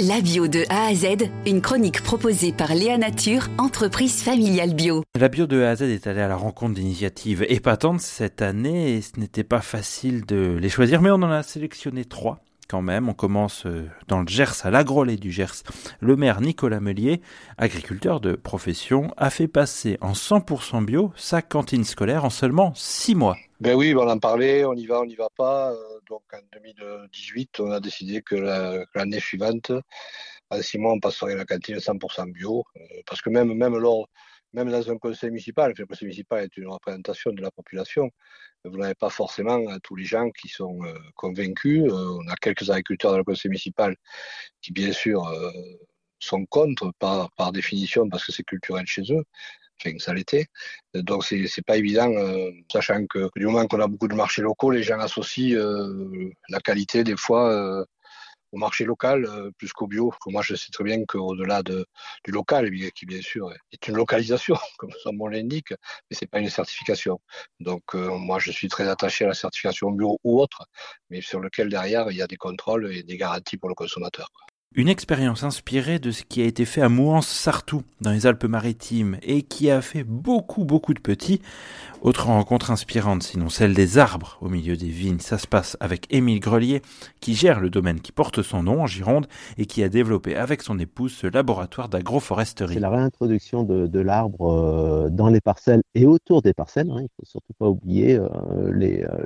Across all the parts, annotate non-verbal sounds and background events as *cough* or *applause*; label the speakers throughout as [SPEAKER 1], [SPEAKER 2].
[SPEAKER 1] La bio de A à Z, une chronique proposée par Léa Nature, entreprise familiale bio.
[SPEAKER 2] La bio de A à Z est allée à la rencontre d'initiatives épatantes cette année et ce n'était pas facile de les choisir, mais on en a sélectionné trois quand même. On commence euh, dans le Gers, à l'agrolet du Gers. Le maire Nicolas Melier, agriculteur de profession, a fait passer en 100% bio sa cantine scolaire en seulement six mois.
[SPEAKER 3] Ben oui, on en parlait, on y va, on n'y va pas. Euh, donc en 2018, on a décidé que l'année suivante, en six mois, on passerait la cantine 100% bio. Euh, parce que même, même, lors, même dans un conseil municipal, le conseil municipal est une représentation de la population, vous n'avez pas forcément euh, tous les gens qui sont convaincus. on a quelques agriculteurs dans le conseil municipal qui, bien sûr, sont contre par, définition parce que c'est culturel chez eux enfin ça l'était. Donc c'est c'est pas évident, euh, sachant que du moment qu'on a beaucoup de marchés locaux, les gens associent euh, la qualité des fois euh, au marché local plus qu'au bio. Moi je sais très bien qu'au-delà de, du local, qui bien sûr est une localisation, *laughs* comme son nom l'indique, mais c'est pas une certification. Donc moi je suis très attaché à la certification bio ou autre, mais sur lequel derrière il y a des contrôles et des garanties pour le consommateur.
[SPEAKER 2] Une expérience inspirée de ce qui a été fait à Mouans-Sartou, dans les Alpes-Maritimes, et qui a fait beaucoup, beaucoup de petits. Autre rencontre inspirante, sinon celle des arbres au milieu des vignes. Ça se passe avec Émile Grelier, qui gère le domaine qui porte son nom en Gironde, et qui a développé avec son épouse ce laboratoire d'agroforesterie.
[SPEAKER 4] C'est la réintroduction de, l'arbre euh, dans les parcelles et autour des parcelles. Hein. Il faut surtout pas oublier euh, les, euh,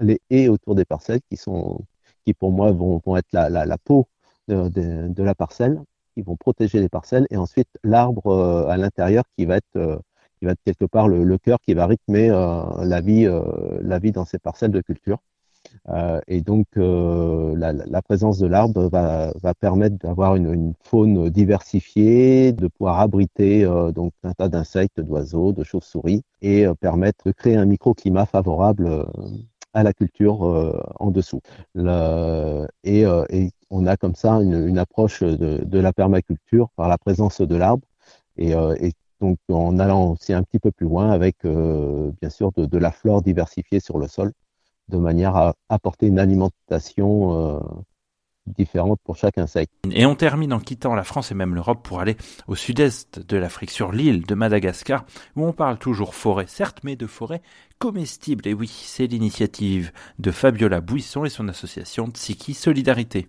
[SPEAKER 4] les haies autour des parcelles qui sont qui pour moi vont, vont être la, la peau de, la parcelle, qui vont protéger les parcelles, et ensuite l'arbre euh, à l'intérieur qui va être euh, qui va quelque part le, cœur qui va rythmer euh, la vie la vie dans ces parcelles de culture. et donc la, présence de l'arbre va, va permettre d'avoir une, une, faune diversifiée, de pouvoir abriter donc un tas d'insectes, d'oiseaux, de chauves-souris, et permettre de créer un microclimat favorable à la culture euh, en dessous. Le, et, euh, et, on a comme ça une, une approche de, de, la permaculture par la présence de l'arbre et, euh, et, donc en allant aussi un petit peu plus loin avec bien sûr de, de, la flore diversifiée sur le sol de manière à apporter une alimentation différentes pour chaque insecte.
[SPEAKER 2] Et on termine en quittant la France et même l'Europe pour aller au sud-est de l'Afrique, sur l'île de Madagascar, où on parle toujours forêt, certes, mais de forêt comestible. Et oui, c'est l'initiative de Fabiola Buisson et son association Tsiki Solidarité.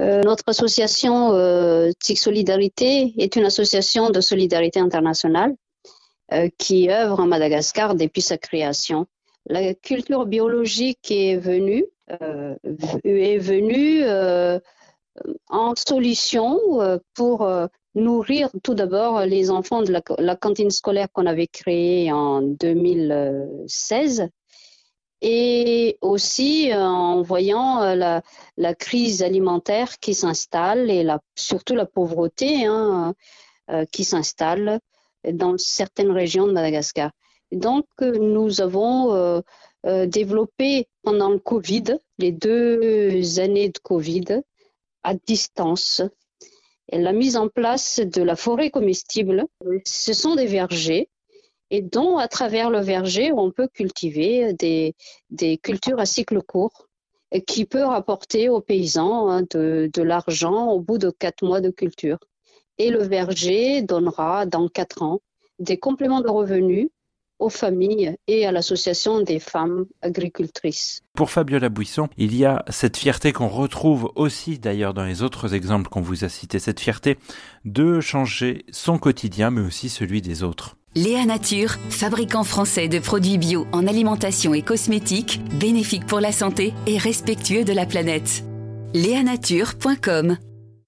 [SPEAKER 5] Euh, notre association euh, Tsiki Solidarité est une association de solidarité internationale euh, qui œuvre en Madagascar depuis sa création. La culture biologique est venue est venu euh, en solution euh, pour nourrir tout d'abord les enfants de la, cantine scolaire qu'on avait créée en 2016 et aussi en voyant la, crise alimentaire qui s'installe et surtout la pauvreté hein, qui s'installe dans certaines régions de Madagascar. donc nous avons euh, développé pendant le Covid, les deux années de Covid, à distance. Et la mise en place de la forêt comestible, ce sont des vergers et dont à travers le verger, on peut cultiver des, des cultures à cycle court qui peut rapporter aux paysans hein, de, de l'argent au bout de quatre mois de culture. Et le verger donnera dans quatre ans des compléments de revenus aux familles et à l'association des femmes agricultrices.
[SPEAKER 2] Pour Fabiola Buisson, il y a cette fierté qu'on retrouve aussi d'ailleurs dans les autres exemples qu'on vous a cités, cette fierté de changer son quotidien mais aussi celui des autres.
[SPEAKER 1] Léa Nature, fabricant français de produits bio en alimentation et cosmétiques, bénéfique pour la santé et respectueux de la planète. Léanature.com